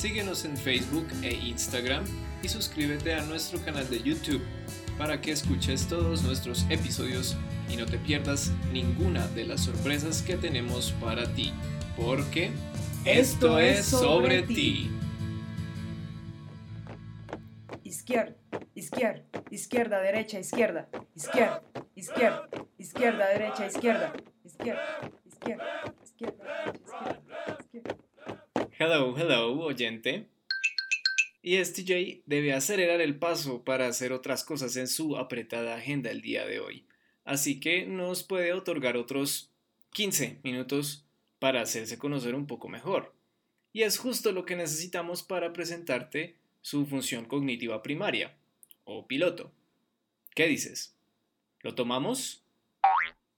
Síguenos en Facebook e Instagram y suscríbete a nuestro canal de YouTube para que escuches todos nuestros episodios y no te pierdas ninguna de las sorpresas que tenemos para ti, porque esto, es sobre, ti. Izquierda, izquierda, izquierda, derecha, izquierda, izquierda, izquierda, izquierda, derecha, izquierda, izquierda, izquierda, izquierda, derecha, izquierda, izquierda. Hello, hello, oyente. Y STJ debe acelerar el paso para hacer otras cosas en su apretada agenda el día de hoy. Así que nos puede otorgar otros 15 minutos para hacerse conocer un poco mejor. Y es justo lo que necesitamos para presentarte su función cognitiva primaria, o piloto. ¿Qué dices? ¿Lo tomamos?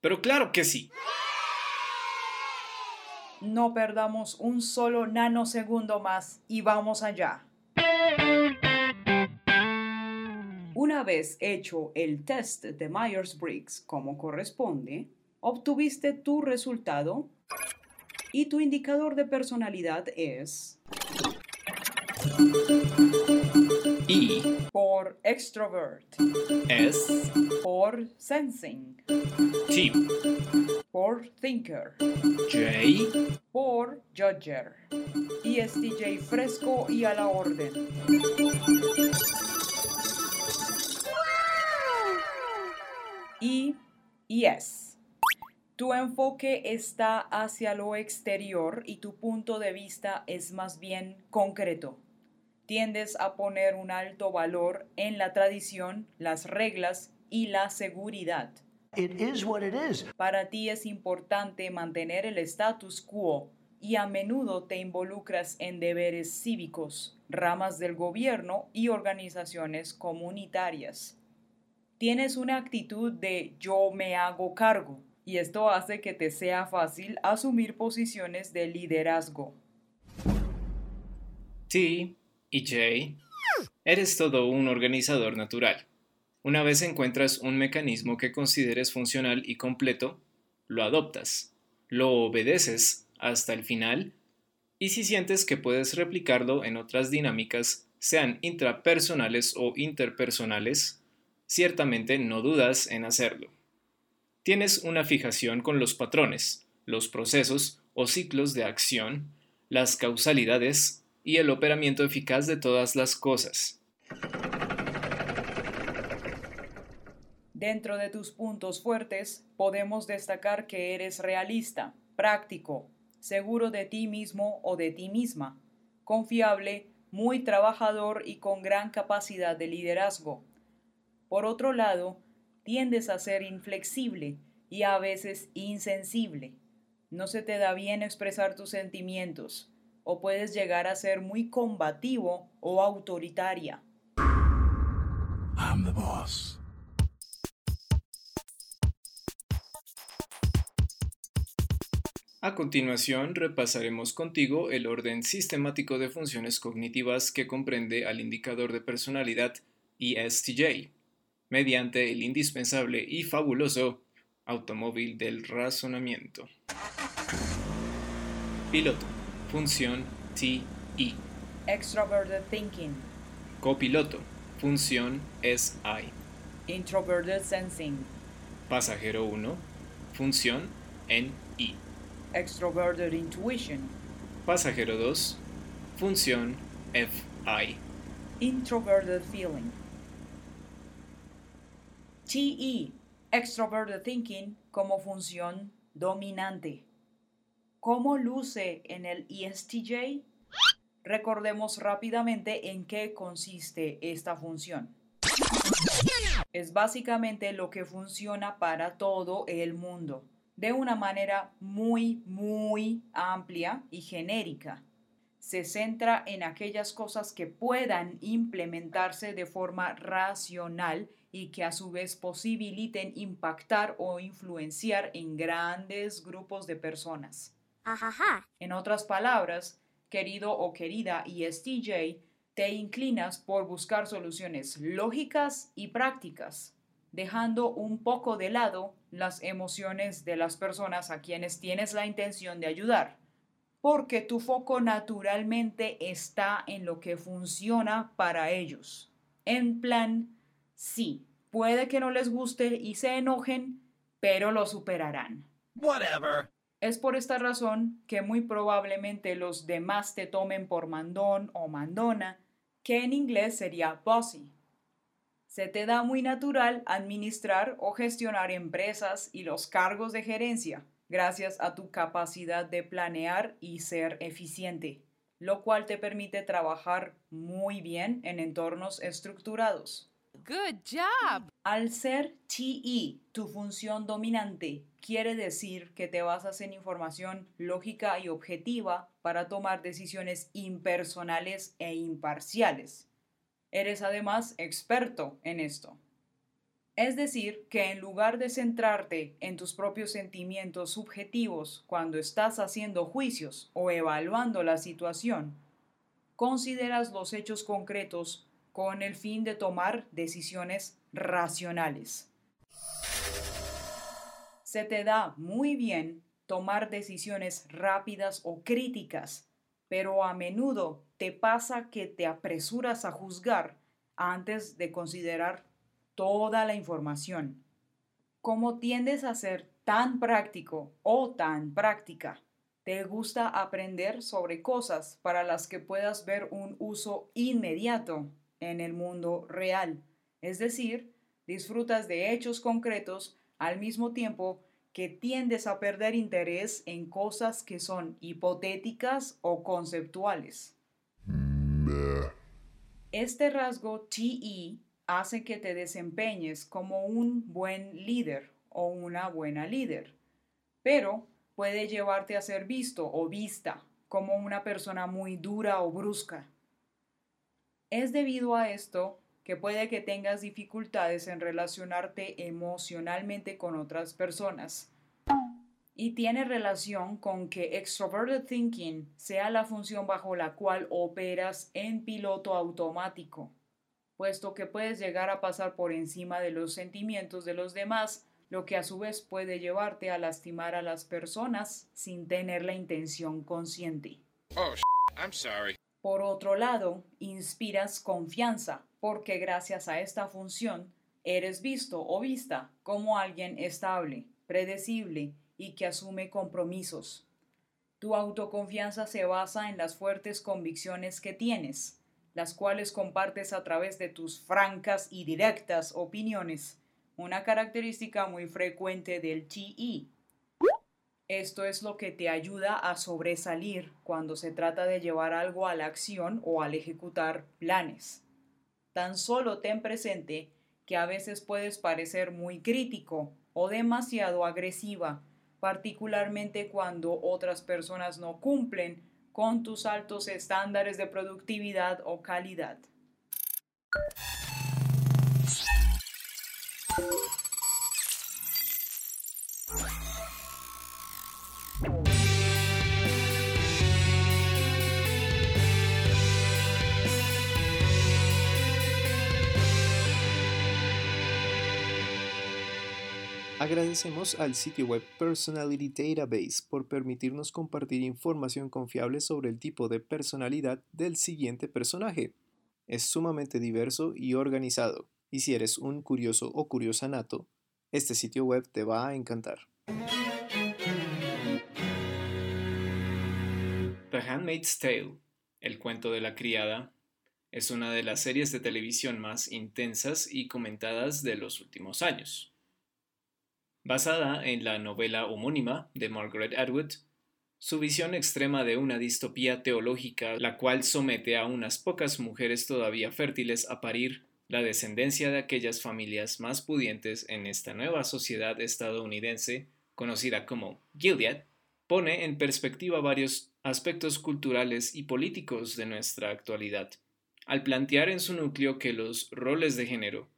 Pero claro que sí. No perdamos un solo nanosegundo más y vamos allá. Una vez hecho el test de Myers-Briggs como corresponde, obtuviste tu resultado y tu indicador de personalidad es I por extrovert, S por sensing, T por thinker, J por judger, ESTJ fresco y a la orden. Y yes, tu enfoque está hacia lo exterior y tu punto de vista es más bien concreto. Tiendes a poner un alto valor en la tradición, las reglas y la seguridad. It is what it is. Para ti es importante mantener el status quo y a menudo te involucras en deberes cívicos, ramas del gobierno y organizaciones comunitarias. Tienes una actitud de yo me hago cargo y esto hace que te sea fácil asumir posiciones de liderazgo. T y J. Eres todo un organizador natural. Una vez encuentras un mecanismo que consideres funcional y completo, lo adoptas, lo obedeces hasta el final y si sientes que puedes replicarlo en otras dinámicas, sean intrapersonales o interpersonales, ciertamente no dudas en hacerlo. Tienes una fijación con los patrones, los procesos o ciclos de acción, las causalidades y el operamiento eficaz de todas las cosas. Dentro de tus puntos fuertes podemos destacar que eres realista, práctico, seguro de ti mismo o de ti misma, confiable, muy trabajador y con gran capacidad de liderazgo. Por otro lado, tiendes a ser inflexible y a veces insensible. No se te da bien expresar tus sentimientos o puedes llegar a ser muy combativo o autoritaria. I'm the boss. A continuación, repasaremos contigo el orden sistemático de funciones cognitivas que comprende al indicador de personalidad ESTJ, mediante el indispensable y fabuloso automóvil del razonamiento. Piloto, función TE. Extroverted thinking, Copiloto, función SI. introverted sensing, Pasajero 1, función NI. Extroverted intuition, Pasajero 2, función FI. introverted feeling. TE, extroverted thinking como función dominante. ¿Cómo luce en el ESTJ? Recordemos rápidamente en qué consiste esta función. Es básicamente lo que funciona para todo el mundo, de una manera muy, muy amplia y genérica. se centra en aquellas cosas que puedan implementarse de forma racional y que a su vez posibiliten impactar o influenciar en grandes grupos de personas. En otras palabras, querido o querida ESTJ, te inclinas por buscar soluciones lógicas y prácticas, dejando un poco de lado las emociones de las personas a quienes tienes la intención de ayudar, porque tu foco naturalmente está en lo que funciona para ellos. En plan, sí, puede que no les guste y se enojen, pero lo superarán. Whatever. Es por esta razón que muy probablemente los demás te tomen por mandón o mandona, que en inglés sería bossy. Se te da muy natural administrar o gestionar empresas y los cargos de gerencia, gracias a tu capacidad de planear y ser eficiente, lo cual te permite trabajar muy bien en entornos estructurados. Good job. Al ser TE, tu función dominante, quiere decir que te basas en información lógica y objetiva para tomar decisiones impersonales e imparciales. Eres además experto en esto. Es decir, que en lugar de centrarte en tus propios sentimientos subjetivos cuando estás haciendo juicios o evaluando la situación, consideras los hechos concretos con el fin de tomar decisiones racionales. Se te da muy bien tomar decisiones rápidas o críticas, pero a menudo te pasa que te apresuras a juzgar antes de considerar toda la información. Como tiendes a ser tan práctico o tan práctica, te gusta aprender sobre cosas para las que puedas ver un uso inmediato en el mundo real. Es decir, disfrutas de hechos concretos al mismo tiempo que tiendes a perder interés en cosas que son hipotéticas o conceptuales. Este rasgo TE hace que te desempeñes como un buen líder o una buena líder, pero puede llevarte a ser visto o vista como una persona muy dura o brusca. Es debido a esto que puede que tengas dificultades en relacionarte emocionalmente con otras personas. Y tiene relación con que extroverted thinking sea la función bajo la cual operas en piloto automático, puesto que puedes llegar a pasar por encima de los sentimientos de los demás, lo que a su vez puede llevarte a lastimar a las personas sin tener la intención consciente. Oh, I'm sorry. Por otro lado, inspiras confianza, porque gracias a esta función eres visto o vista como alguien estable, predecible y que asume compromisos. Tu autoconfianza se basa en las fuertes convicciones que tienes, las cuales compartes a través de tus francas y directas opiniones, una característica muy frecuente del TE. Esto es lo que te ayuda a sobresalir cuando se trata de llevar algo a la acción o al ejecutar planes. Tan solo ten presente que a veces puedes parecer muy crítico o demasiado agresiva, particularmente cuando otras personas no cumplen con tus altos estándares de productividad o calidad. Agradecemos al sitio web Personality Database por permitirnos compartir información confiable sobre el tipo de personalidad del siguiente personaje. Es sumamente diverso y organizado, y si eres un curioso o curiosa nato, este sitio web te va a encantar. The Handmaid's Tale, el cuento de la criada, es una de las series de televisión más intensas y comentadas de los últimos años. Basada en la novela homónima de Margaret Atwood, su visión extrema de una distopía teológica la cual somete a unas pocas mujeres todavía fértiles a parir la descendencia de aquellas familias más pudientes en esta nueva sociedad estadounidense conocida como Gilead, pone en perspectiva varios aspectos culturales y políticos de nuestra actualidad, al plantear en su núcleo que los roles de género,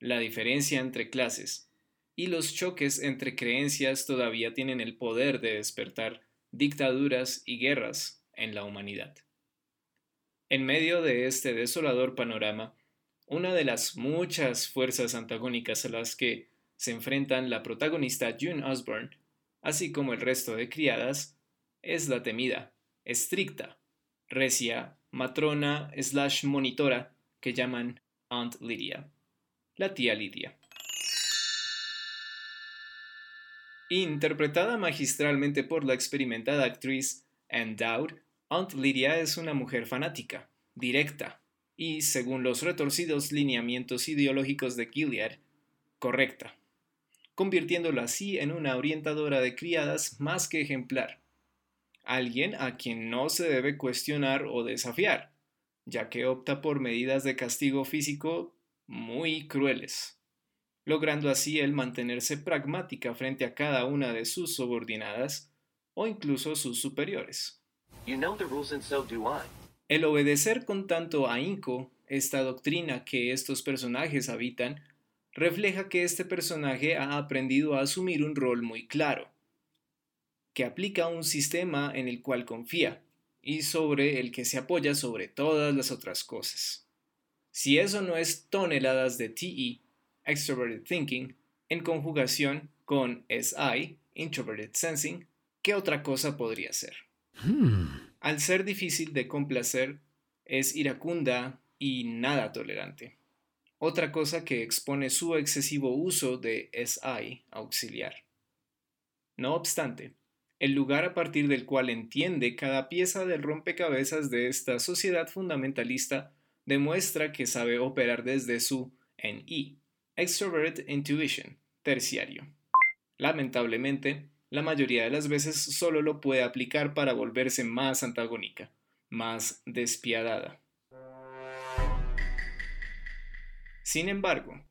la diferencia entre clases y los choques entre creencias todavía tienen el poder de despertar dictaduras y guerras en la humanidad. En medio de este desolador panorama, una de las muchas fuerzas antagónicas a las que se enfrentan la protagonista June Osborne, así como el resto de criadas, es la temida, estricta, recia, matrona slash monitora que llaman Aunt Lydia, la tía Lydia. Interpretada magistralmente por la experimentada actriz Anne Dowd, Aunt Lydia es una mujer fanática, directa y, según los retorcidos lineamientos ideológicos de Gilead, correcta, convirtiéndola así en una orientadora de criadas más que ejemplar, alguien a quien no se debe cuestionar o desafiar, ya que opta por medidas de castigo físico muy crueles logrando así el mantenerse pragmática frente a cada una de sus subordinadas o incluso sus superiores. El obedecer con tanto ahínco esta doctrina que estos personajes habitan refleja que este personaje ha aprendido a asumir un rol muy claro, que aplica un sistema en el cual confía y sobre el que se apoya sobre todas las otras cosas. Si eso no es toneladas de TE, Extroverted Thinking, en conjugación con SI, Introverted Sensing, ¿qué otra cosa podría ser? Hmm. Al ser difícil de complacer, es iracunda y nada tolerante. Otra cosa que expone su excesivo uso de SI auxiliar. No obstante, el lugar a partir del cual entiende cada pieza del rompecabezas de esta sociedad fundamentalista demuestra que sabe operar desde su NI, Extrovert Intuition, terciario. Lamentablemente, la mayoría de las veces solo lo puede aplicar para volverse más antagónica, más despiadada. Sin embargo,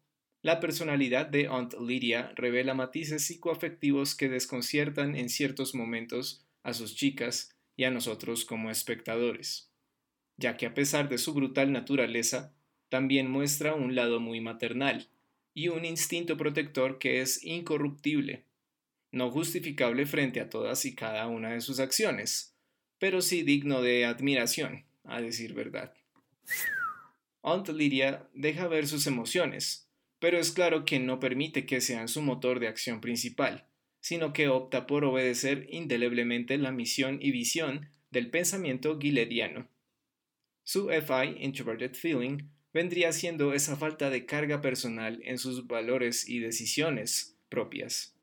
la personalidad de Aunt Lydia revela matices psicoafectivos que desconciertan en ciertos momentos a sus chicas y a nosotros como espectadores, ya que a pesar de su brutal naturaleza, también muestra un lado muy maternal, y un instinto protector que es incorruptible, no justificable frente a todas y cada una de sus acciones, pero sí digno de admiración, a decir verdad. Aunt Lydia deja ver sus emociones, pero es claro que no permite que sean su motor de acción principal, sino que opta por obedecer indeleblemente la misión y visión del pensamiento guilediano. Su FI, Introverted Feeling, vendría siendo esa falta de carga personal en sus valores y decisiones propias.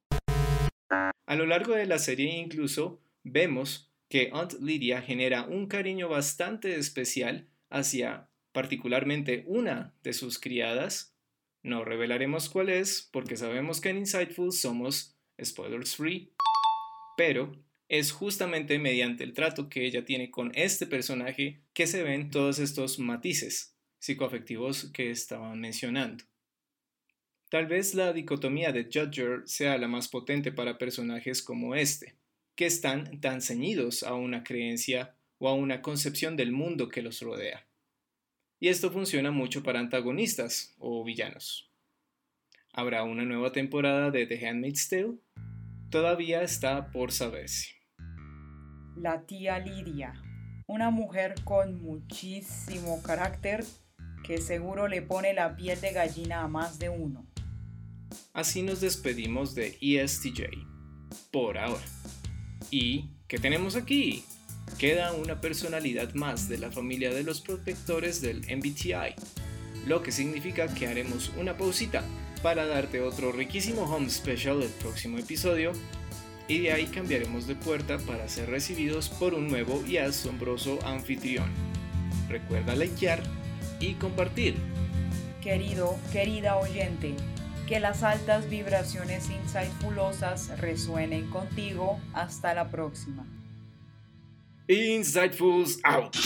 A lo largo de la serie incluso vemos que Aunt Lydia genera un cariño bastante especial hacia particularmente una de sus criadas. No revelaremos cuál es porque sabemos que en Insightful somos spoilers free, pero es justamente mediante el trato que ella tiene con este personaje que se ven todos estos matices psicoafectivos que estaban mencionando. Tal vez la dicotomía de Judger sea la más potente para personajes como este, que están tan ceñidos a una creencia o a una concepción del mundo que los rodea. Y esto funciona mucho para antagonistas o villanos. ¿Habrá una nueva temporada de The Handmaid's Tale? Todavía está por saberse. La tía Lidia, una mujer con muchísimo carácter que seguro le pone la piel de gallina a más de uno. Así nos despedimos de ESTJ, por ahora. ¿Y qué tenemos aquí? Queda una personalidad más de la familia de los protectores del MBTI, lo que significa que haremos una pausita para darte otro riquísimo home special del próximo episodio y de ahí cambiaremos de puerta para ser recibidos por un nuevo y asombroso anfitrión. Recuerda likear y compartir. Querido, querida oyente, que las altas vibraciones insightfulosas resuenen contigo. Hasta la próxima. Insightfuls out.